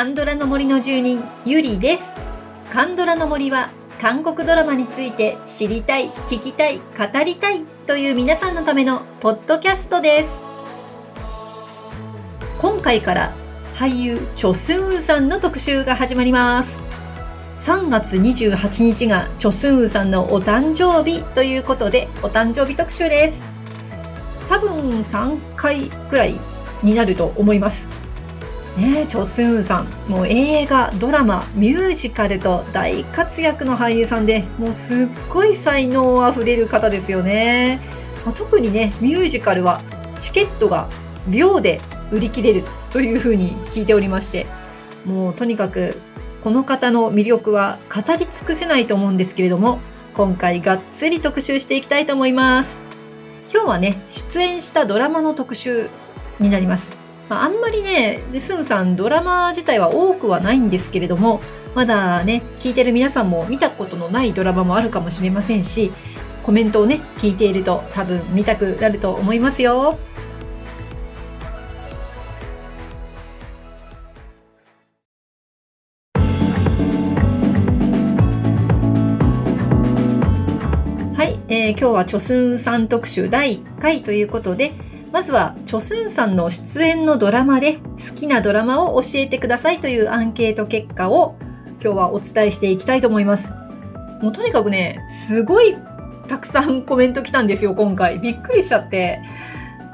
カンドラの森の住人ゆりです。カンドラの森は韓国ドラマについて知りたい聞きたい語りたいという皆さんのためのポッドキャストです。今回から俳優チョスンウさんの特集が始まります。3月28日がチョスンウさんのお誕生日ということでお誕生日特集です。多分3回くらいになると思います。ねチョスンウさん。もう映画ドラマミュージカルと大活躍の俳優さんでもうすっごい才能あふれる方ですよね。まあ特にねミュージカルはチケットが秒で売り切れるというふうに聞いておりましてもうとにかくこの方の魅力は語り尽くせないと思うんですけれども今回がっつり特集していきたいと思います。今日はね出演したドラマの特集になります。まあ、あんまりねスンさんドラマ自体は多くはないんですけれどもまだね聞いてる皆さんも見たことのないドラマもあるかもしれませんしコメントをね聞いていると多分見たくなると思いますよ。はい、えー、今日はチョスンさん特集第1回ということでまずは、チョスンさんの出演のドラマで好きなドラマを教えてくださいというアンケート結果を今日はお伝えしていきたいと思います。もうとにかくね、すごいたくさんコメント来たんですよ、今回。びっくりしちゃって。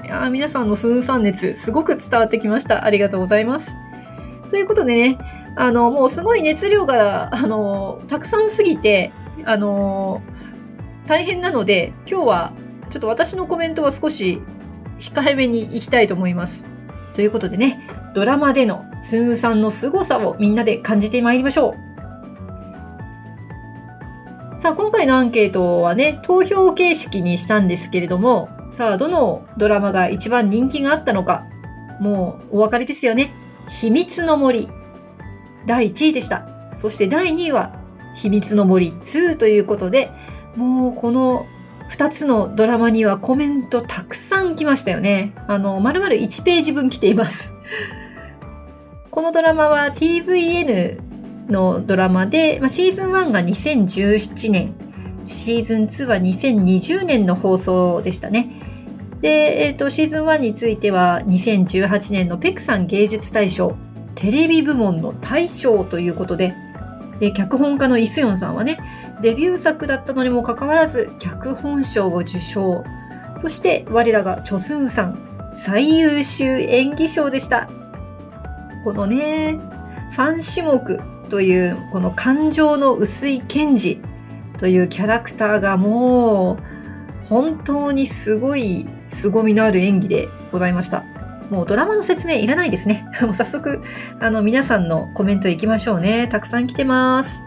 いや皆さんのスンさん熱、すごく伝わってきました。ありがとうございます。ということでね、あの、もうすごい熱量が、あの、たくさんすぎて、あの、大変なので、今日はちょっと私のコメントは少し控えめにいきたいと思います。ということでね、ドラマでのスンさんの凄さをみんなで感じてまいりましょう。さあ、今回のアンケートはね、投票形式にしたんですけれども、さあ、どのドラマが一番人気があったのか、もうお分かりですよね。秘密の森。第1位でした。そして第2位は、秘密の森2ということで、もうこの2つのドラマにはコメントたくさん来ましたよね。あの、丸々1ページ分来ています。このドラマは TVN のドラマで、まあ、シーズン1が2017年、シーズン2は2020年の放送でしたね。で、えっ、ー、と、シーズン1については2018年のペクさん芸術大賞、テレビ部門の大賞ということで、で、脚本家のイスヨンさんはね、デビュー作だったのにもかかわらず脚本賞を受賞。そして我らがチョスンさん、最優秀演技賞でした。このね、ファン種目というこの感情の薄い検事というキャラクターがもう本当にすごい凄みのある演技でございました。もうドラマの説明いらないですね。もう早速、あの皆さんのコメントいきましょうね。たくさん来てます。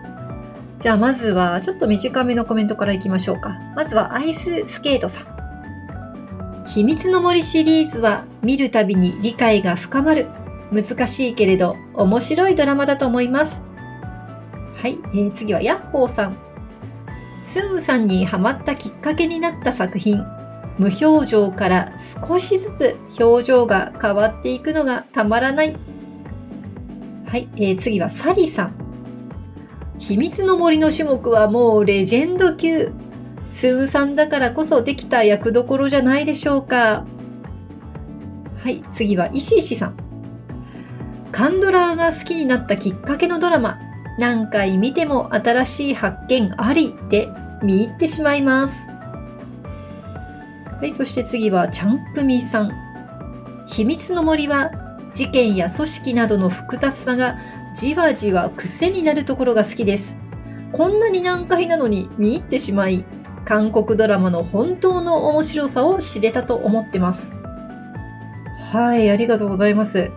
じゃあまずはちょっと短めのコメントからいきましょうか。まずはアイススケートさん。秘密の森シリーズは見るたびに理解が深まる。難しいけれど面白いドラマだと思います。はい、えー、次はヤッホーさん。スンさんにハマったきっかけになった作品。無表情から少しずつ表情が変わっていくのがたまらない。はい、えー、次はサリーさん。秘密の森の種目はもうレジェンド級。スーさんだからこそできた役どころじゃないでしょうか。はい、次は石石さん。カンドラーが好きになったきっかけのドラマ。何回見ても新しい発見ありで見入ってしまいます。はい、そして次はチャンクミさん。秘密の森は事件や組織などの複雑さがじわじわ癖になるところが好きです。こんなに難解なのに見入ってしまい、韓国ドラマの本当の面白さを知れたと思ってます。はい、ありがとうございます。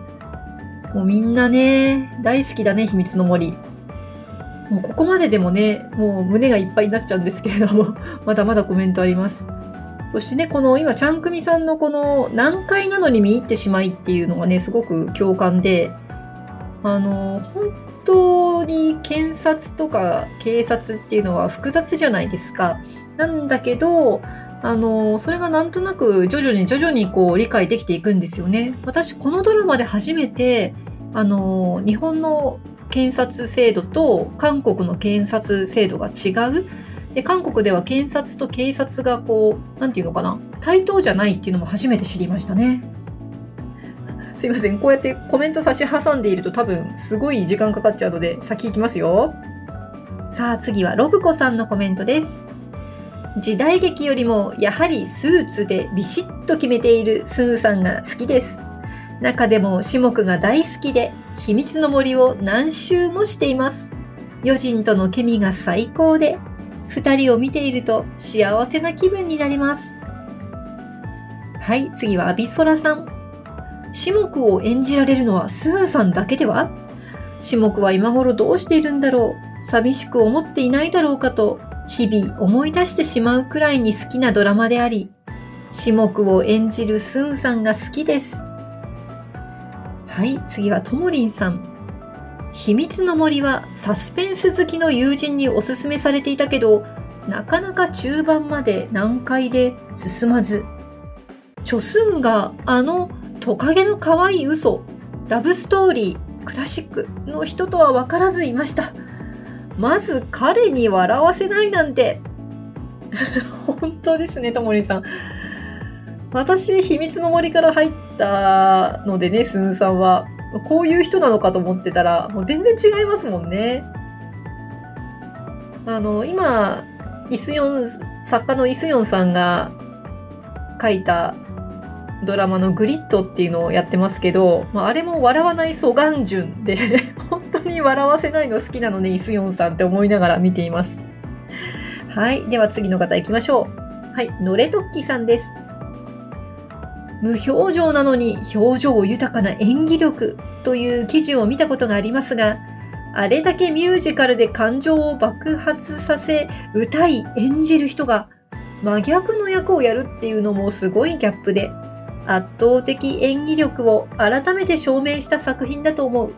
もうみんなね、大好きだね、秘密の森。もうここまででもね、もう胸がいっぱいになっちゃうんですけれども、まだまだコメントあります。そしてね、この今、ちゃんくみさんのこの難解なのに見入ってしまいっていうのがね、すごく共感で、あの、本当に検察とか警察っていうのは複雑じゃないですか。なんだけど、あの、それがなんとなく徐々に徐々にこう理解できていくんですよね。私、このドラマで初めて、あの、日本の検察制度と韓国の検察制度が違う。で、韓国では検察と警察がこう、なんていうのかな、対等じゃないっていうのも初めて知りましたね。すいません。こうやってコメント差し挟んでいると多分すごい時間かかっちゃうので先行きますよ。さあ次はロブコさんのコメントです。時代劇よりもやはりスーツでビシッと決めているスーさんが好きです。中でも種目が大好きで秘密の森を何周もしています。余人とのケミが最高で二人を見ていると幸せな気分になります。はい、次はアビソラさん。種目を演じられるのはスーさんだけでは？種目は今頃どうしているんだろう？寂しく思っていないだろうかと日々思い出してしまうくらいに好きなドラマであり、種目を演じるスンさんが好きです。はい、次はともりんさん。秘密の森はサスペンス好きの友人におすすめされていたけど、なかなか中盤まで難解で進まず、チョスンがあのトカゲの可愛い嘘、ラブストーリー、クラシックの人とは分からずいました。まず彼に笑わせないなんて。本当ですね、ともりさん。私、秘密の森から入ったのでね、すんさんは。こういう人なのかと思ってたら、もう全然違いますもんね。あの、今、イスヨン、作家のイスヨンさんが書いたドラマのグリッドっていうのをやってますけど、まあ、あれも笑わないソガンジュンで 本当に笑わせないの好きなのね、イスヨンさんって思いながら見ています。はい。では次の方行きましょう。はい。ノレトッキさんです。無表情なのに表情豊かな演技力という記事を見たことがありますが、あれだけミュージカルで感情を爆発させ、歌い、演じる人が真逆の役をやるっていうのもすごいギャップで、圧倒的演技力を改めて証明した作品だと思う。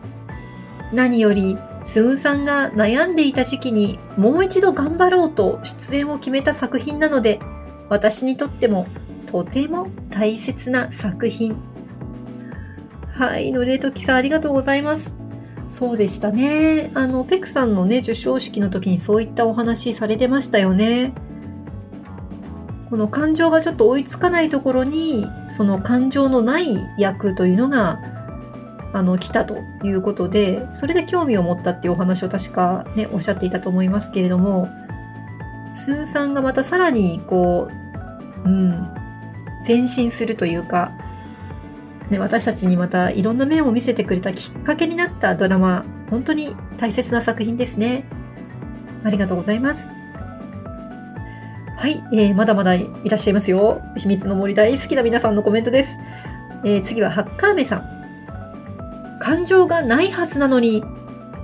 何より、スーさんが悩んでいた時期にもう一度頑張ろうと出演を決めた作品なので、私にとってもとても大切な作品。はい、のれときさんありがとうございます。そうでしたね。あの、ペクさんのね、授賞式の時にそういったお話されてましたよね。この感情がちょっと追いつかないところにその感情のない役というのがあの来たということでそれで興味を持ったっていうお話を確かねおっしゃっていたと思いますけれどもスーさんがまたさらにこううん前進するというか、ね、私たちにまたいろんな面を見せてくれたきっかけになったドラマ本当に大切な作品ですね。ありがとうございます。はい、えー、まだまだいらっしゃいますよ。秘密の森大好きな皆さんのコメントです。えー、次はハッカーメさん。感情がないはずなのに、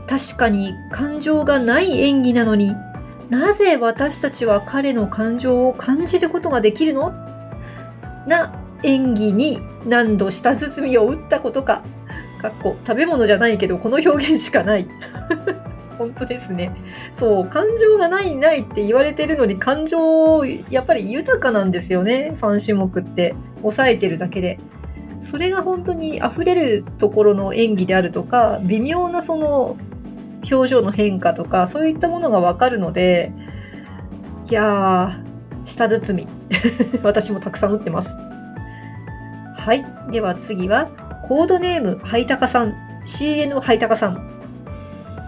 確かに感情がない演技なのに、なぜ私たちは彼の感情を感じることができるの？な演技に何度舌包みを打ったことか。かっこ食べ物じゃないけどこの表現しかない。本当ですね。そう、感情がないないって言われてるのに感情、やっぱり豊かなんですよね。ファン種目って。抑えてるだけで。それが本当に溢れるところの演技であるとか、微妙なその表情の変化とか、そういったものがわかるので、いやー、舌包み。私もたくさん打ってます。はい。では次は、コードネーム、ハイタカさん。CN ハイタカさん。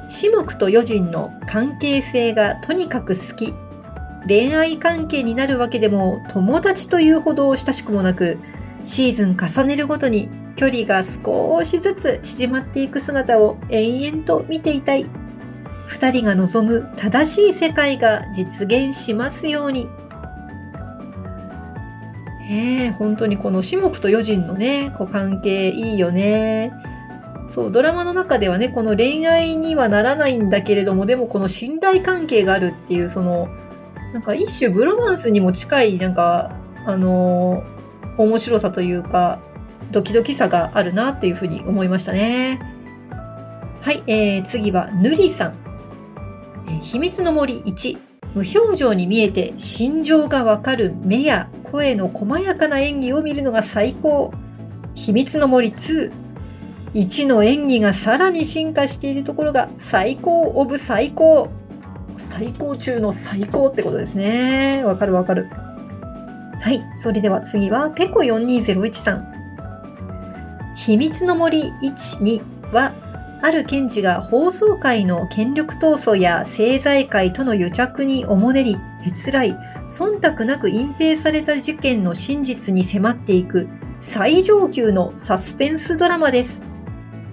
四目と余人の関係性がとにかく好き。恋愛関係になるわけでも友達というほど親しくもなく、シーズン重ねるごとに距離が少しずつ縮まっていく姿を延々と見ていたい。二人が望む正しい世界が実現しますように。ねえ、本当にこの四目と余人のね、こう関係いいよね。そう、ドラマの中ではね、この恋愛にはならないんだけれども、でもこの信頼関係があるっていう、その、なんか一種ブロマンスにも近い、なんか、あのー、面白さというか、ドキドキさがあるなっていうふうに思いましたね。はい、えー、次は、ぬりさん。え、秘密の森1。無表情に見えて心情がわかる目や声の細やかな演技を見るのが最高。秘密の森2。1の演技がさらに進化しているところが最高オブ最高。最高中の最高ってことですね。わかるわかる。はい。それでは次は、ペコ4201さん。秘密の森1、2は、ある検事が放送界の権力闘争や政財界との癒着におもねり、へつらい、忖度なく隠蔽された事件の真実に迫っていく最上級のサスペンスドラマです。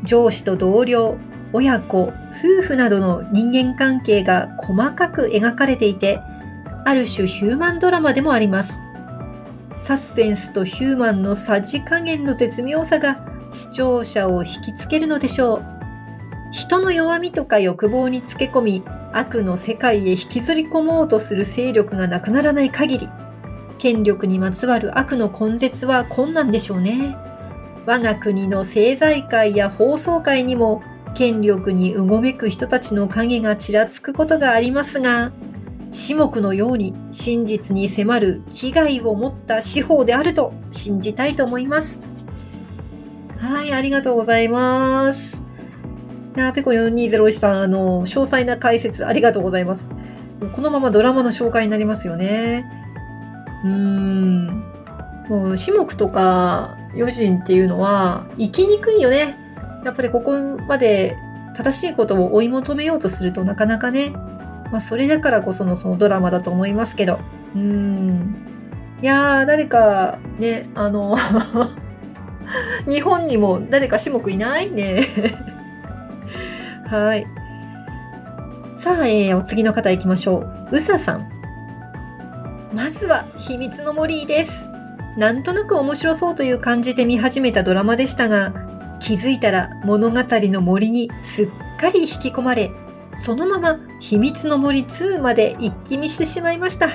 上司と同僚、親子、夫婦などの人間関係が細かく描かれていて、ある種ヒューマンドラマでもあります。サスペンスとヒューマンのさじ加減の絶妙さが視聴者を引きつけるのでしょう。人の弱みとか欲望につけ込み、悪の世界へ引きずり込もうとする勢力がなくならない限り、権力にまつわる悪の根絶は困難でしょうね。我が国の政財界や放送界にも権力にうごめく人たちの影がちらつくことがありますが、至目のように真実に迫る危害を持った司法であると信じたいと思います。はい、ありがとうございます。いやペコ4201さん、あの、詳細な解説ありがとうございます。このままドラマの紹介になりますよね。うーん。もう、種目とか余人っていうのは、生きにくいよね。やっぱりここまで正しいことを追い求めようとするとなかなかね。まあ、それだからこそのそのドラマだと思いますけど。うん。いやー、誰か、ね、あの 日本にも誰か種目いないね はい。さあ、えー、お次の方行きましょう。うささん。まずは、秘密の森です。なんとなく面白そうという感じで見始めたドラマでしたが、気づいたら物語の森にすっかり引き込まれ、そのまま秘密の森2まで一気見してしまいました。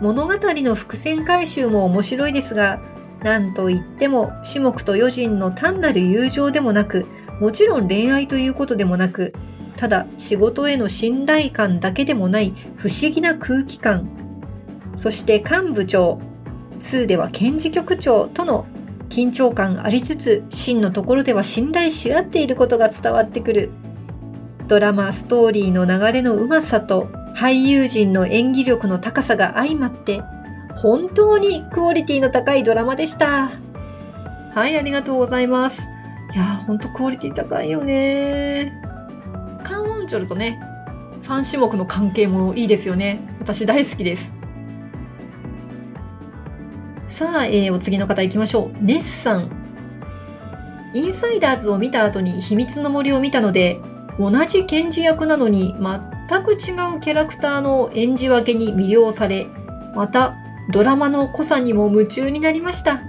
物語の伏線回収も面白いですが、なんといっても、種目と余人の単なる友情でもなく、もちろん恋愛ということでもなく、ただ仕事への信頼感だけでもない不思議な空気感。そして幹部長、2では検事局長との緊張感ありつつ、真のところでは信頼し合っていることが伝わってくる。ドラマ、ストーリーの流れのうまさと俳優陣の演技力の高さが相まって、本当にクオリティの高いドラマでした。はい、ありがとうございます。いやー、ほんとクオリティ高いよねカンウォンチョルとね、ファン種目の関係もいいですよね。私大好きです。さあ、えー、お次の方行きましょう。ネッさん。インサイダーズを見た後に秘密の森を見たので、同じ検事役なのに全く違うキャラクターの演じ分けに魅了され、またドラマの濃さにも夢中になりました。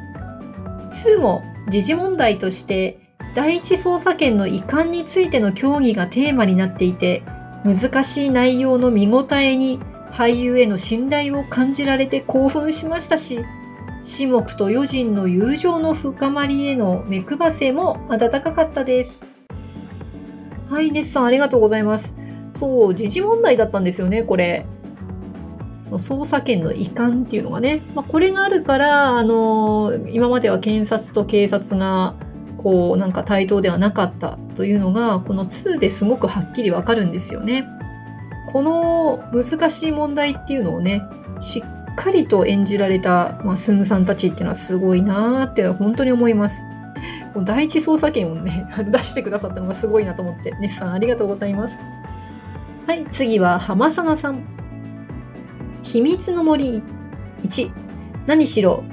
2も時事問題として第一捜査権の移管についての協議がテーマになっていて、難しい内容の見応えに俳優への信頼を感じられて興奮しましたし、志木と余人の友情の深まりへの目配せも温かかったです。はい、ネスさんありがとうございます。そう、時事問題だったんですよね、これ。その捜査権の移管っていうのがね。まあ、これがあるから、あのー、今までは検察と警察がこうなんか対等ではなかったというのがこの2ですごくはっきりわかるんですよね。この難しい問題っていうのをねしっかりと演じられた、まあ、スンさんたちっていうのはすごいなーって本当に思います。もう第一捜査権をね 出してくださったのがすごいなと思ってネスさんありがとうございます。はい次は浜佐賀さん。秘密の森1何しろ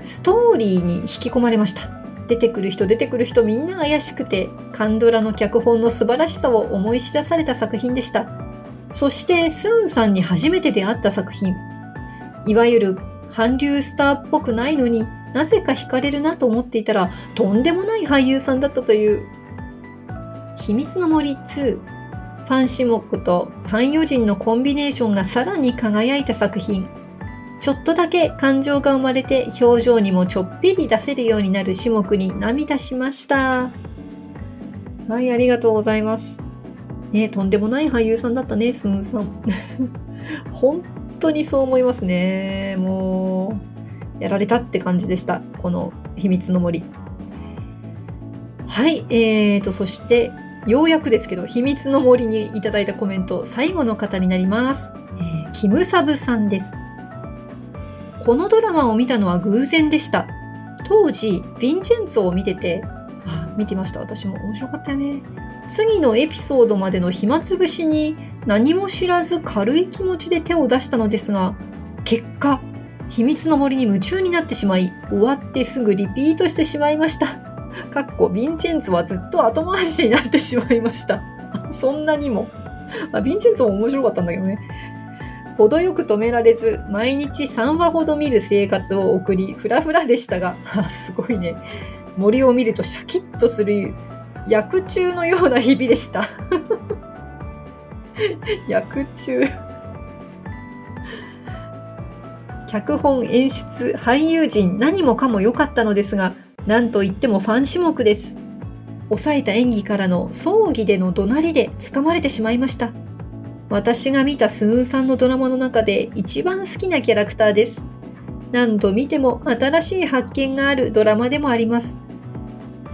ストーリーに引き込まれました。出てくる人出てくる人みんな怪しくてカンドラの脚本の素晴らしさを思い知らされた作品でしたそしてスーンさんに初めて出会った作品いわゆる韓流スターっぽくないのになぜか惹かれるなと思っていたらとんでもない俳優さんだったという秘密の森2ファン・シモックとファン・ヨジンのコンビネーションがさらに輝いた作品ちょっとだけ感情が生まれて表情にもちょっぴり出せるようになる種目に涙しました。はい、ありがとうございます。ねとんでもない俳優さんだったね、スムーさん。本当にそう思いますね。もう、やられたって感じでした。この秘密の森。はい、えーと、そして、ようやくですけど、秘密の森にいただいたコメント、最後の方になります。えー、キムサブさんです。このドラマを見たのは偶然でした。当時、ヴィンチェンツォを見てて、あ、見てました。私も面白かったよね。次のエピソードまでの暇つぶしに何も知らず軽い気持ちで手を出したのですが、結果、秘密の森に夢中になってしまい、終わってすぐリピートしてしまいました。かっこ、ヴィンチェンツはずっと後回しになってしまいました。そんなにも。あ、ヴィンチェンツも面白かったんだけどね。程よく止められず、毎日3話ほど見る生活を送り、ふらふらでしたが、すごいね。森を見るとシャキッとする薬中のような日々でした。薬中脚本、演出、俳優陣、何もかも良かったのですが、何と言ってもファン種目です。抑えた演技からの葬儀での怒鳴りで掴まれてしまいました。私が見たスムーさんのドラマの中で一番好きなキャラクターです。何度見ても新しい発見があるドラマでもあります。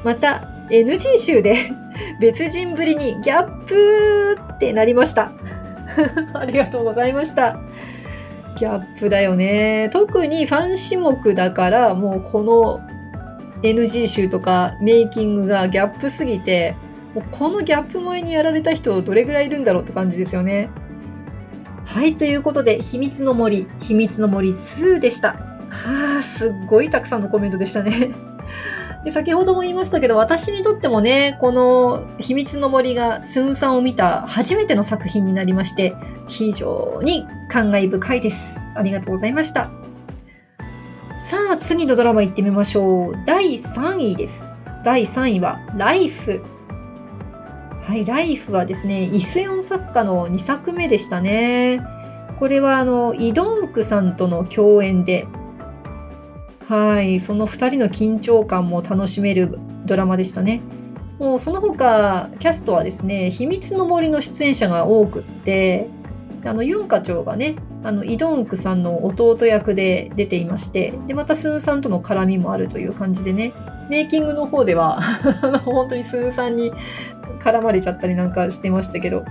また、NG 集で別人ぶりにギャップってなりました。ありがとうございました。ギャップだよね。特にファン種目だから、もうこの NG 集とかメイキングがギャップすぎて、もうこのギャップ萌えにやられた人どれぐらいいるんだろうって感じですよね。はい、ということで、秘密の森、秘密の森2でした。はあ、すっごいたくさんのコメントでしたね。で先ほども言いましたけど、私にとってもね、この秘密の森がスンさんを見た初めての作品になりまして、非常に感慨深いです。ありがとうございました。さあ、次のドラマ行ってみましょう。第3位です。第3位は、ライフ。はい、ライフはですね、イスヨン作家の2作目でしたね。これはあの、イドンクさんとの共演で、はい、その2人の緊張感も楽しめるドラマでしたね。もうその他、キャストはですね、秘密の森の出演者が多くって、あの、ユン課長がね、あの、イドンクさんの弟役で出ていまして、で、またスンさんとの絡みもあるという感じでね、メイキングの方では 本当にスーンさんに絡まれちゃったりなんかしてましたけど、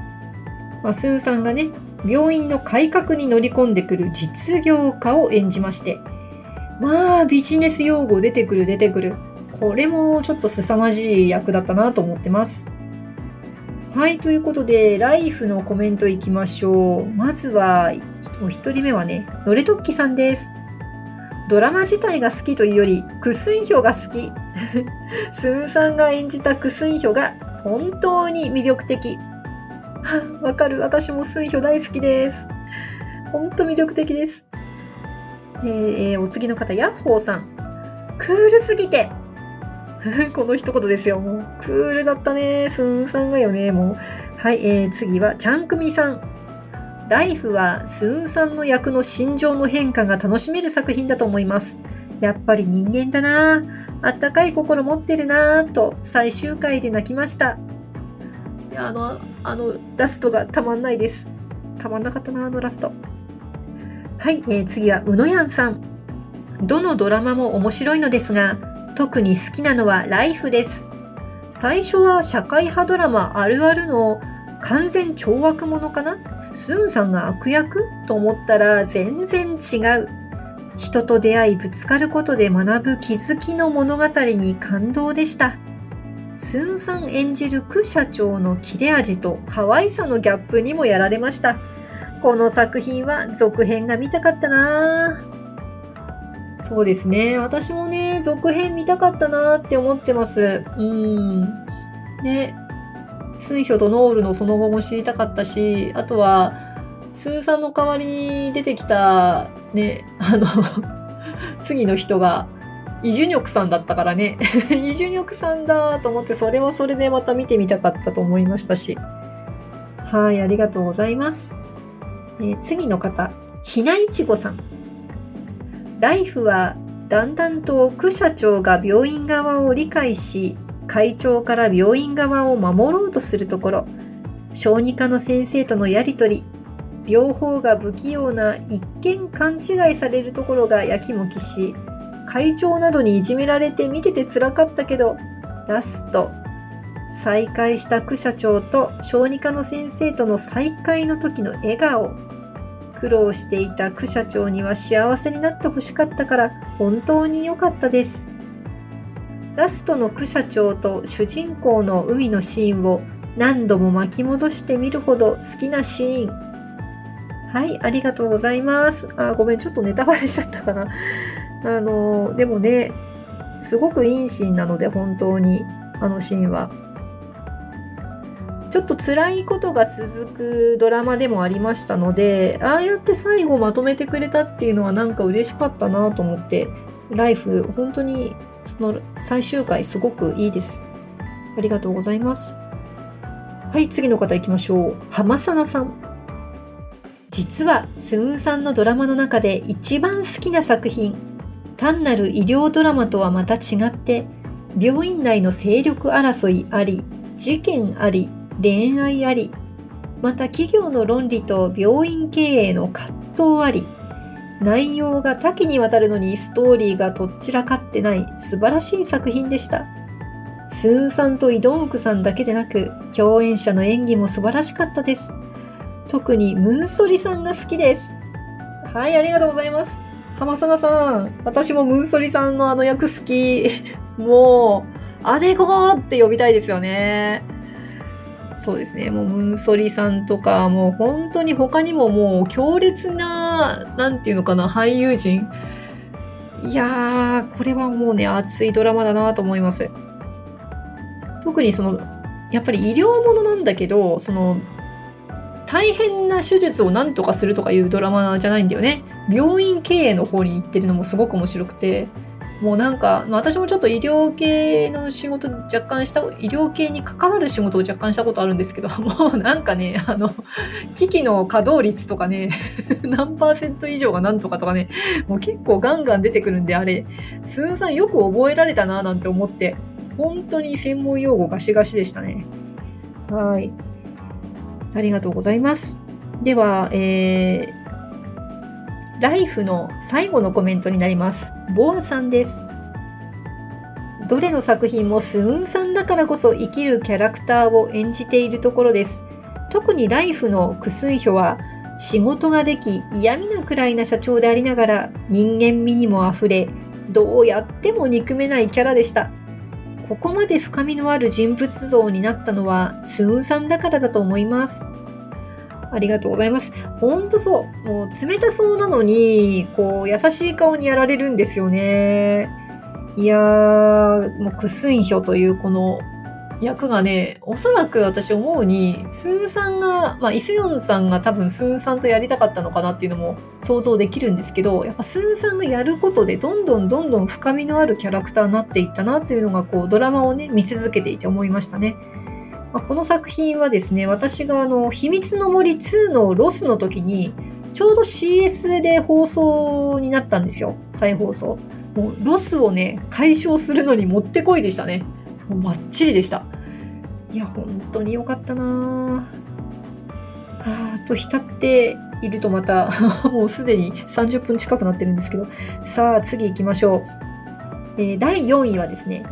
まあ、スンさんがね、病院の改革に乗り込んでくる実業家を演じまして、まあ、ビジネス用語出てくる出てくる。これもちょっと凄まじい役だったなと思ってます。はい、ということで、ライフのコメントいきましょう。まずは、お一人目はね、のれとっきさんです。ドラマ自体が好きというより、クスンヒョが好き。スンさんが演じたクスンヒョが本当に魅力的。わかる、私もスンヒョ大好きです。本当魅力的です。えー、お次の方、ヤッホーさん。クールすぎて この一言ですよ。もう、クールだったね。スンさんがよね。もう。はい、えー、次は、チャンクミさん。ライフは、スンさんの役の心情の変化が楽しめる作品だと思います。やっぱり人間だなあったかい心持ってるなぁと、最終回で泣きました。いや、あの、あの、ラストがたまんないです。たまんなかったなあのラスト。はい、えー、次はうのやんさん。どのドラマも面白いのですが、特に好きなのはライフです。最初は社会派ドラマあるあるの完全懲悪者かな？スーンさんが悪役？と思ったら全然違う。人と出会いぶつかることで学ぶ気づきの物語に感動でした。スーンさん演じるク社長の切れ味と可愛さのギャップにもやられました。この作品は続編が見たかったなそうですね。私もね、続編見たかったなって思ってます。うん。ね。スンヒョとノールのその後も知りたかったし、あとは、スーさんの代わりに出てきた、ね、あの 次の人が、イジュニョクさんだったからね。イジュニョクさんだと思って、それはそれでまた見てみたかったと思いましたし。はい、ありがとうございます。えー、次の方、ひないちごさん。ライフはだんだんと区社長が病院側を理解し、会長から病院側を守ろうとするところ、小児科の先生とのやりとり、両方が不器用な一見勘違いされるところがやきもきし会長などにいじめられて見ててつらかったけどラスト再会した区社長と小児科の先生との再会の時の笑顔。苦労していた区社長には幸せになってほしかったから本当に良かったですラストの区社長と主人公の海のシーンを何度も巻き戻してみるほど好きなシーンはい、ありがとうございます。あ、ごめん、ちょっとネタバレしちゃったかな。あの、でもね、すごくいいシーンなので、本当に、あのシーンは。ちょっと辛いことが続くドラマでもありましたので、ああやって最後まとめてくれたっていうのはなんか嬉しかったなと思って、ライフ、本当にその最終回すごくいいです。ありがとうございます。はい、次の方行きましょう。浜さなさん。実はスーンさんのドラマの中で一番好きな作品単なる医療ドラマとはまた違って病院内の勢力争いあり事件あり恋愛ありまた企業の論理と病院経営の葛藤あり内容が多岐にわたるのにストーリーがとっちらかってない素晴らしい作品でしたスーンさんとイドンウクさんだけでなく共演者の演技も素晴らしかったです特にムーソリさんが好きです。はい、ありがとうございます。浜園さん、私もムーソリさんのあの役好き。もう、アデゴーって呼びたいですよね。そうですね。もうムーソリさんとか、もう本当に他にももう強烈な、なんていうのかな、俳優陣。いやー、これはもうね、熱いドラマだなと思います。特にその、やっぱり医療ものなんだけど、その、大変な手術を何とかするとかいうドラマじゃないんだよね。病院経営の方に行ってるのもすごく面白くて、もうなんか、私もちょっと医療系の仕事若干した、医療系に関わる仕事を若干したことあるんですけど、もうなんかね、あの、機器の稼働率とかね、何パーセント以上が何とかとかね、もう結構ガンガン出てくるんで、あれ、スーさんよく覚えられたななんて思って、本当に専門用語ガシガシでしたね。はい。ありがとうございます。では、えー、ライフの最後のコメントになります。ボアさんです。どれの作品もスーンさんだからこそ生きるキャラクターを演じているところです。特にライフのクスンヒョは仕事ができ嫌味なくらいな社長でありながら人間味にもあふれどうやっても憎めないキャラでした。ここまで深みのある人物像になったのはスーンさんだからだと思います。ありがとうございます。ほんとそう。もう冷たそうなのに、こう、優しい顔にやられるんですよね。いやー、もうクスンヒョというこの役がね、おそらく私思うに、スーさんが、まあ、イスヨンさんが多分スーさんとやりたかったのかなっていうのも想像できるんですけど、やっぱスーさんがやることでどんどんどんどん深みのあるキャラクターになっていったなっていうのが、こう、ドラマをね、見続けていて思いましたね。まあ、この作品はですね、私があの、秘密の森2のロスの時に、ちょうど CS で放送になったんですよ。再放送。もうロスをね、解消するのにもってこいでしたね。もうバッチリでした。いや、本当に良かったなぁ。あと浸っているとまた もうすでに30分近くなってるんですけど。さあ、次行きましょう。えー、第4位はですね、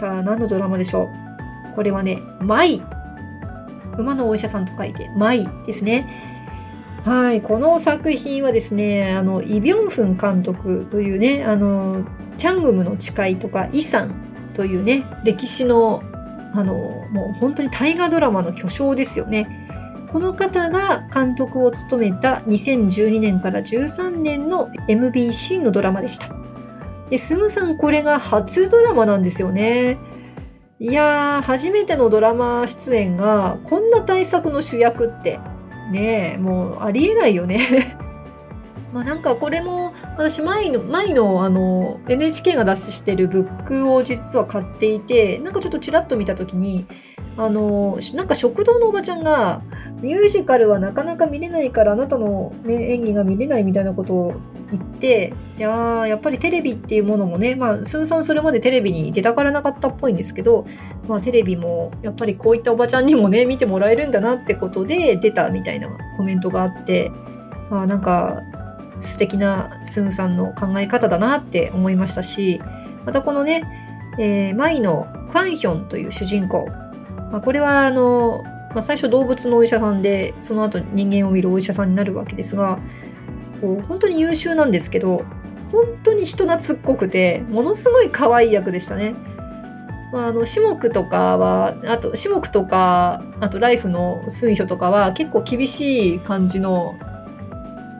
さあ、何のドラマでしょう？これはね、マイ。馬のお医者さんと書いて、マイですね。はい、この作品はですね、あの、イ・ビョンフン監督というね、あの、チャングムの誓いとか、イさんというね、歴史の、あの、もう本当に大河ドラマの巨匠ですよね。この方が監督を務めた2012年から13年の MBC のドラマでした。で、スムさんこれが初ドラマなんですよね。いやー、初めてのドラマ出演がこんな大作の主役ってねえ、もうありえないよね。まあなんかこれも私前の前のあの NHK が出してるブックを実は買っていてなんかちょっとちらっと見た時にあのなんか食堂のおばちゃんがミュージカルはなかなか見れないからあなたの、ね、演技が見れないみたいなことを言っていやーやっぱりテレビっていうものもね、まあ、スーさんそれまでテレビに出たがらなかったっぽいんですけど、まあ、テレビもやっぱりこういったおばちゃんにもね見てもらえるんだなってことで出たみたいなコメントがあってあなんか素敵なスーさんの考え方だなって思いましたしまたこのね、えー、マイのクァンヒョンという主人公、まあ、これはあの、まあ、最初動物のお医者さんでその後人間を見るお医者さんになるわけですがこう本当に優秀なんですけど本当に人懐っこくて、ものすごい可愛い役でしたね。まあ、あの、シモクとかは、あと、シモクとか、あと、ライフのスンヒョとかは結構厳しい感じの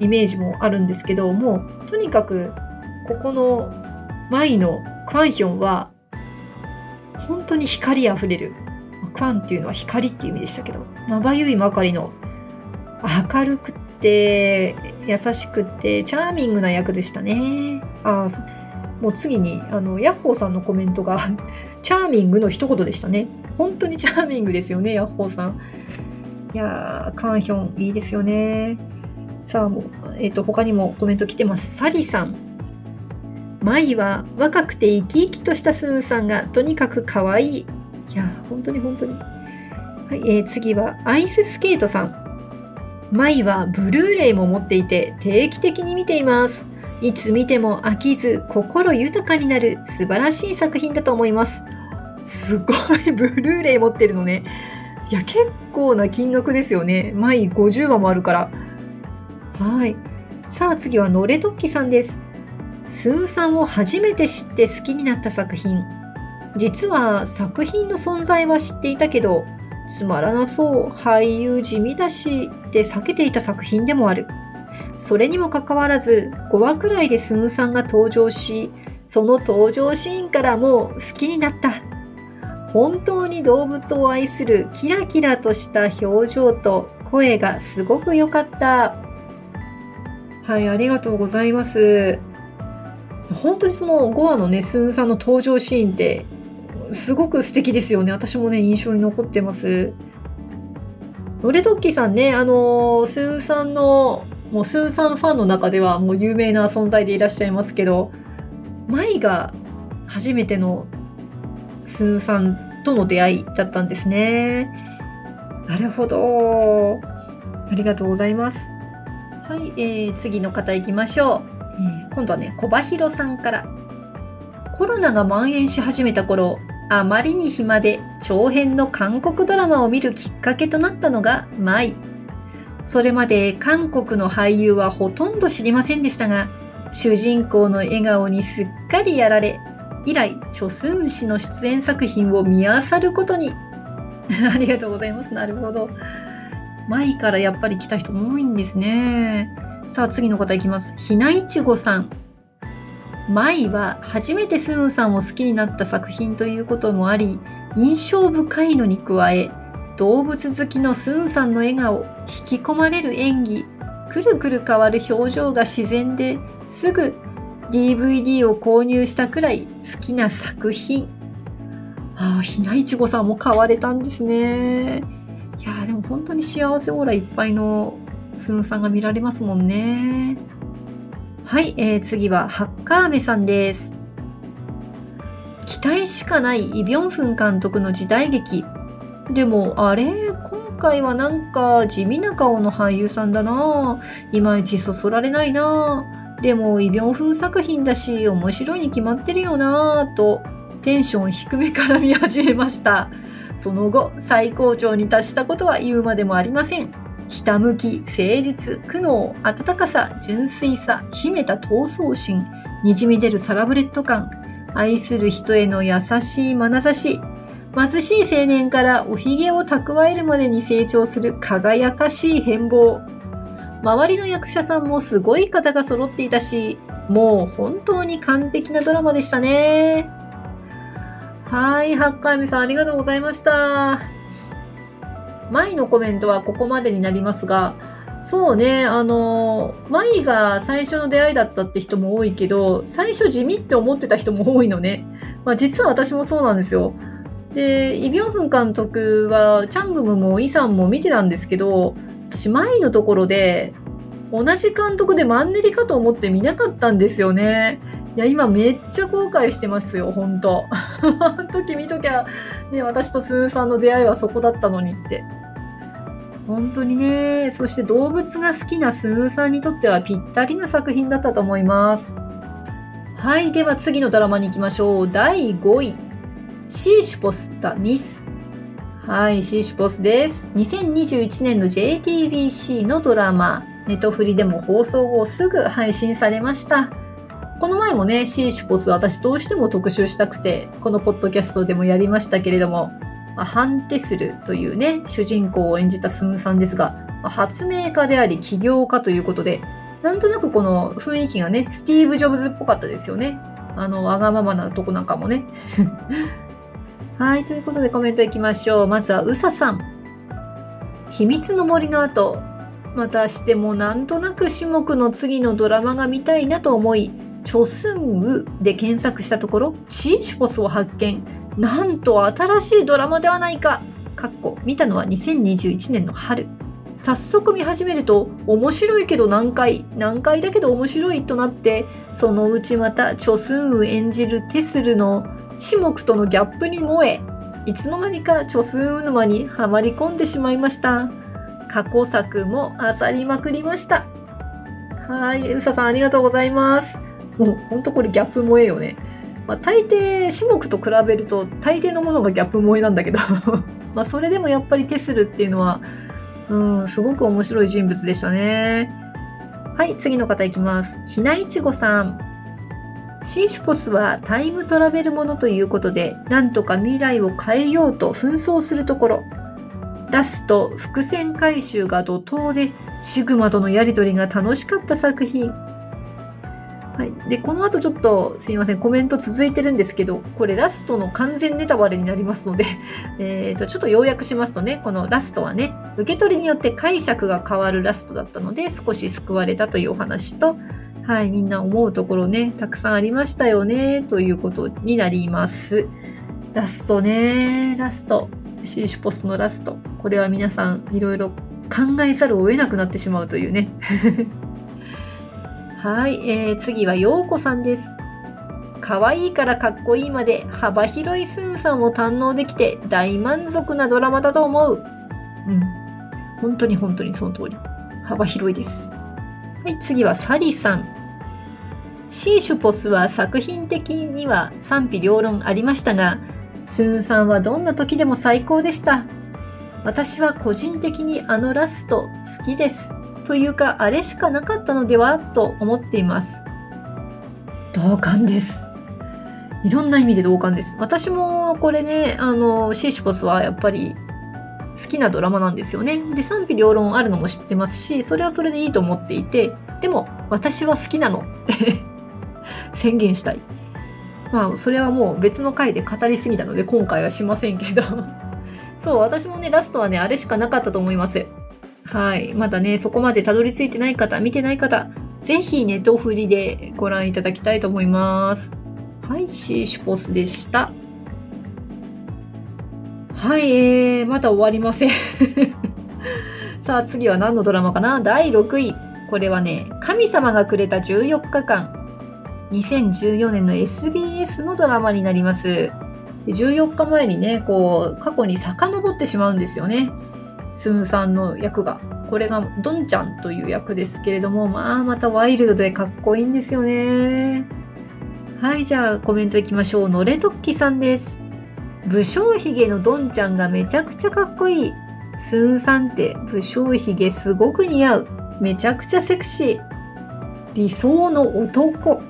イメージもあるんですけど、もう、とにかく、ここのマイのクワンヒョンは、本当に光あふれる。クワンっていうのは光っていう意味でしたけど、まばゆいばかりの明るくて優しくてチャーミングな役でしたね。あもう次にあのヤッホーさんのコメントが チャーミングの一言でしたね。本当にチャーミングですよね、ヤッホーさん。いやー、カンヒョンいいですよね。さあ、もう、えっ、ー、と、他にもコメント来てます。サリさん。マイは若くて生き生きとしたスーンさんがとにかく可愛い。いや、本当に本当に。はい、えー、次はアイススケートさん。マイはブルーレイも持っていて定期的に見ています。いつ見ても飽きず心豊かになる素晴らしい作品だと思います。すごい ブルーレイ持ってるのね。いや、結構な金額ですよね。マイ50話もあるから。はい。さあ次はノレトッキさんです。スーさんを初めて知って好きになった作品。実は作品の存在は知っていたけど、つまらなそう、俳優地味だし、って避けていた作品でもある。それにもかかわらず、5話くらいでスンさんが登場し、その登場シーンからもう好きになった。本当に動物を愛するキラキラとした表情と声がすごく良かった。はい、ありがとうございます。本当にその5話のね、スンさんの登場シーンってすごく素敵ですよね。私もね、印象に残ってます。ノレトッキーさんね、あのスーさんの、もうスーさんファンの中ではもう有名な存在でいらっしゃいますけど、舞が初めてのスーさんとの出会いだったんですね。なるほど。ありがとうございます。はい、えー、次の方行きましょう。えー、今度はね、小葉弘さんから。コロナが蔓延し始めた頃、あまりに暇で長編の韓国ドラマを見るきっかけとなったのが舞。それまで韓国の俳優はほとんど知りませんでしたが、主人公の笑顔にすっかりやられ、以来、チョスン氏の出演作品を見漁ることに。ありがとうございます。なるほど。舞からやっぱり来た人多いんですね。さあ、次の方いきます。ひないちごさん。舞は初めてスーンさんを好きになった作品ということもあり、印象深いのに加え、動物好きのスーンさんの笑顔、引き込まれる演技、くるくる変わる表情が自然ですぐ DVD を購入したくらい好きな作品。ああ、ひないちごさんも買われたんですね。いやでも本当に幸せオーラいっぱいのスンさんが見られますもんね。はい、えー、次はハッカーメさんです。期待しかないイ・ビョンフン監督の時代劇。でも、あれ？今回はなんか地味な顔の俳優さんだないまいちそそられないなでも、イ・ビョンフン作品だし、面白いに決まってるよなと、テンション低めから見始めました。その後、最高潮に達したことは言うまでもありません。ひたむき、誠実、苦悩、温かさ、純粋さ、秘めた闘争心、にじみ出るサラブレッド感、愛する人への優しい眼差し、貧しい青年からおひげを蓄えるまでに成長する輝かしい変貌。周りの役者さんもすごい方が揃っていたし、もう本当に完璧なドラマでしたね。はい、ハッカーミさんありがとうございました。前のコメントはここまでになりますが、そうね、あの、舞が最初の出会いだったって人も多いけど、最初地味って思ってた人も多いのね。まあ実は私もそうなんですよ。で、イ・ビョンフン監督は、チャングムもイさんも見てたんですけど、私前のところで、同じ監督でマンネリかと思って見なかったんですよね。いや、今めっちゃ後悔してますよ、ほんと。あの時見ときゃ、ね、私とスーさんの出会いはそこだったのにって。本当にね、そして動物が好きなスーさんにとってはぴったりな作品だったと思います。はい、では次のドラマに行きましょう。第5位。シーシュポス・ザ・ミス。はい、シーシュポスです。2021年の JTBC のドラマ、ネトフリでも放送後すぐ配信されました。この前もね、シーシュポス私どうしても特集したくて、このポッドキャストでもやりましたけれども、まあ、ハンテスルというね、主人公を演じたスムさんですが、まあ、発明家であり起業家ということで、なんとなくこの雰囲気がね、スティーブ・ジョブズっぽかったですよね。あの、わがままなとこなんかもね。はい、ということでコメントいきましょう。まずは、うささん。秘密の森の後、またしてもなんとなく種目の次のドラマが見たいなと思い、チョスンウで検索したところ、シーシュポスを発見。なんと新しいドラマではないか。かっこ見たのは2021年の春。早速見始めると面白いけど難解難解だけど面白いとなってそのうちまたチョスンウ演じるテスルの種目とのギャップに燃えいつの間にかチョスンウ沼にはまり込んでしまいました過去作も漁りまくりましたはいうささんありがとうございますもうほんとこれギャップ萌えよね。まあ、大抵種目と比べると大抵のものがギャップ萌えなんだけど まあそれでもやっぱりテスルっていうのは、うん、すごく面白い人物でしたね。はい、次の方いきます。ひないちごさん。シーシュポスはタイムトラベルものということで、なんとか未来を変えようと紛争するところ。ラスト、伏線回収が怒涛で、シグマとのやりとりが楽しかった作品。はい、でこの後ちょっとすいませんコメント続いてるんですけどこれラストの完全ネタバレになりますので、えー、ちょっと要約しますとねこのラストはね受け取りによって解釈が変わるラストだったので少し救われたというお話とはいみんな思うところねたくさんありましたよねということになります。ラストねラスト。シーシュポストのラスト。これは皆さんいろいろ考えざるを得なくなってしまうというね。はい、えー、次はようこさんです。可愛いからかっこいいまで幅広いスンさんを堪能できて大満足なドラマだと思う。うん。本当に本当にその通り。幅広いです。はい、次はサリさん。シーシュポスは作品的には賛否両論ありましたが、スンさんはどんな時でも最高でした。私は個人的にあのラスト好きです。というかあれしかなかったのではと思っています。同感です。いろんな意味で同感です。私もこれねあのシーシュポスはやっぱり好きなドラマなんですよね。で賛否両論あるのも知ってますしそれはそれでいいと思っていてでも私は好きなの。っ て宣言したい。まあそれはもう別の回で語りすぎたので今回はしませんけど。そう私もねラストはねあれしかなかったと思います。はい。まだね、そこまでたどり着いてない方、見てない方、ぜひネットフリでご覧いただきたいと思います。はい、シーシュポスでした。はい、えー、まだ終わりません さあ、次は何のドラマかな？第6位。これはね、神様がくれた14日間。2014年の SBS のドラマになります。14日前にね、こう、過去に遡ってしまうんですよね。スムさんの役が。これがドンちゃんという役ですけれども、まあまたワイルドでかっこいいんですよね。はい、じゃあコメントいきましょう。のれとっきさんです。武将髭のドンちゃんがめちゃくちゃかっこいい。スーさんって武将髭すごく似合う。めちゃくちゃセクシー。理想の男。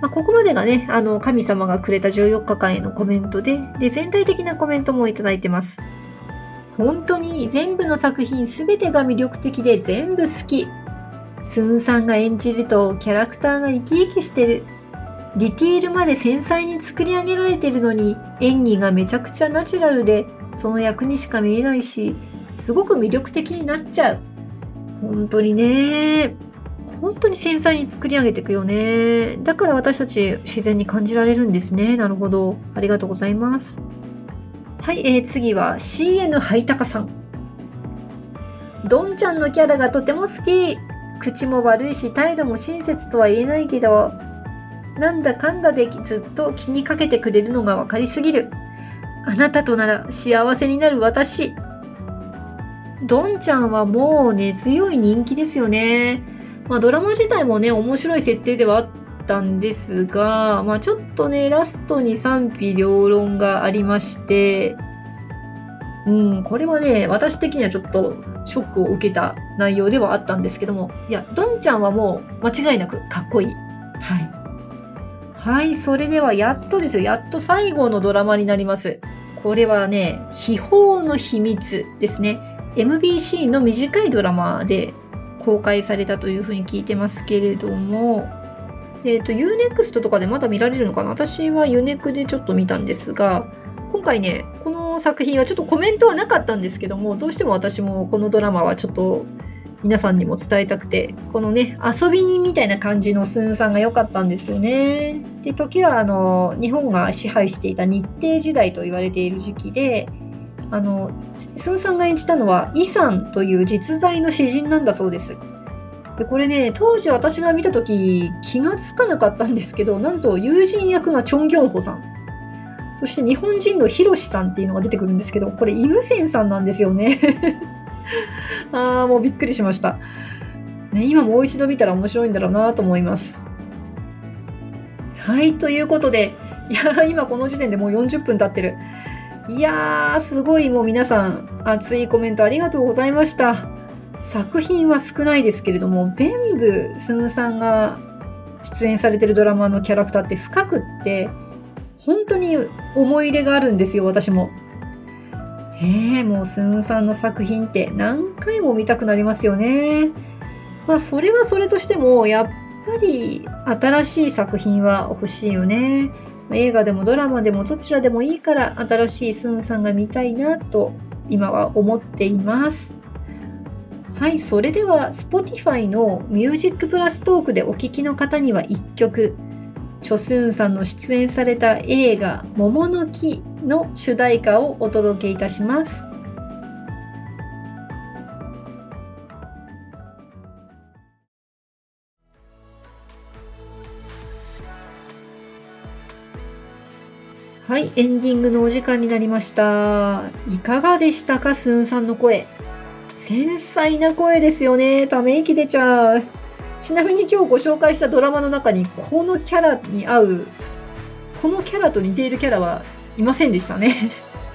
まあ、ここまでがね、あの、神様がくれた14日間へのコメントで、で、全体的なコメントもいただいてます。本当に全部の作品全てが魅力的で全部好き。スンさんが演じるとキャラクターが生き生きしてる。ディティールまで繊細に作り上げられてるのに演技がめちゃくちゃナチュラルでその役にしか見えないし、すごく魅力的になっちゃう。本当にね。本当に繊細に作り上げていくよね。だから私たち自然に感じられるんですね。なるほど。ありがとうございます。はい、えー、次は CN ハイタカさん。ドンちゃんのキャラがとても好き。口も悪いし態度も親切とは言えないけど、なんだかんだでずっと気にかけてくれるのが分かりすぎる。あなたとなら幸せになる私。ドンちゃんはもう根強い人気ですよね。まあドラマ自体もね、面白い設定ではあったんですが、まあちょっとね、ラストに賛否両論がありまして、うん、これはね、私的にはちょっとショックを受けた内容ではあったんですけども、いや、ドンちゃんはもう間違いなくかっこいい。はい。はい、それではやっとですよ。やっと最後のドラマになります。これはね、秘宝の秘密ですね。MBC の短いドラマで公開されたというふうに聞いてますけれども、えっ、ー、と、Unext とかでまだ見られるのかな？私は Unex でちょっと見たんですが、今回ね、この作品はちょっとコメントはなかったんですけども、どうしても私もこのドラマはちょっと皆さんにも伝えたくて、このね、遊び人みたいな感じのスンさんが良かったんですよね。で、時はあの、日本が支配していた日帝時代と言われている時期で、あの、スンさんが演じたのは、イさんという実在の詩人なんだそうです。でこれね、当時私が見た時気がつかなかったんですけど、なんと友人役がチョン・ギョンホさん。そして日本人のヒロシさんっていうのが出てくるんですけど、これイムセンさんなんですよね。ああ、もうびっくりしました。ね、今もう一度見たら面白いんだろうなと思います。はい、ということで、いや今この時点でもう40分経ってる。いやー、すごいもう皆さん、熱いコメントありがとうございました。作品は少ないですけれども、全部、スンさんが出演されてるドラマのキャラクターって深くって、本当に思い入れがあるんですよ、私も。えー、もうスンさんの作品って何回も見たくなりますよね。まあそれはそれとしてもやっぱり新しい作品は欲しいよね。映画でもドラマでもどちらでもいいから新しいスンさんが見たいなと今は思っています。はい、それでは Spotify の Music プラストークでお聴きの方には1曲チョスンさんの出演された映画「桃の木」の主題歌をお届けいたします。はい、エンディングのお時間になりました。いかがでしたか、スンさんの声。繊細な声ですよね。ため息出ちゃう。ちなみに今日ご紹介したドラマの中にこのキャラに合うこのキャラと似ているキャラはいませんでしたね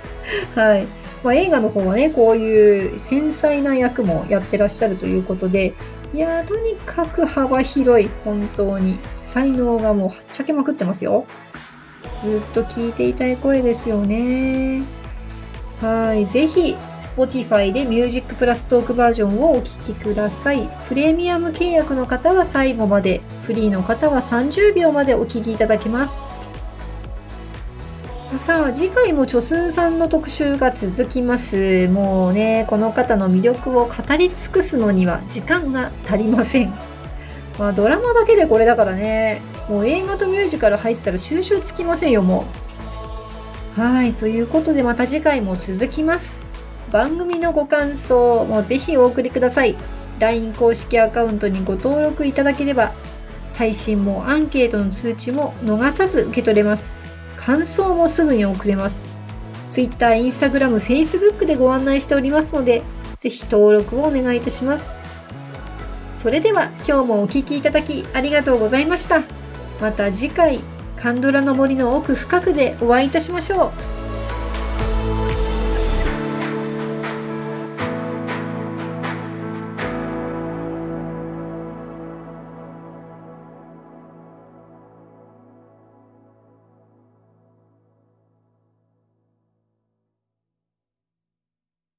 はい。まあ、映画の方はね、こういう繊細な役もやってらっしゃるということで、いや、とにかく幅広い、本当に。才能がもうはっちゃけまくってますよ。ずっと聞いていたい声ですよね。はい。ぜひ、Spotify で Music プラストークバージョンをお聴きください。プレミアム契約の方は最後まで、フリーの方は30秒までお聴きいただけます。さあ、次回もチョスンさんの特集が続きます。もうね、この方の魅力を語り尽くすのには時間が足りません。まあ、ドラマだけでこれだからね、もう映画とミュージカル入ったら収集つきませんよ、もう。はい、ということでまた次回も続きます。番組のご感想もぜひお送りください。LINE 公式アカウントにご登録いただければ、配信もアンケートの通知も逃さず受け取れます。感想もすぐに送れます。Twitter、Instagram、Facebook でご案内しておりますので、ぜひ登録をお願いいたします。それでは今日もお聴きいただきありがとうございました。また次回カンドラの森の奥深くでお会いいたしましょう。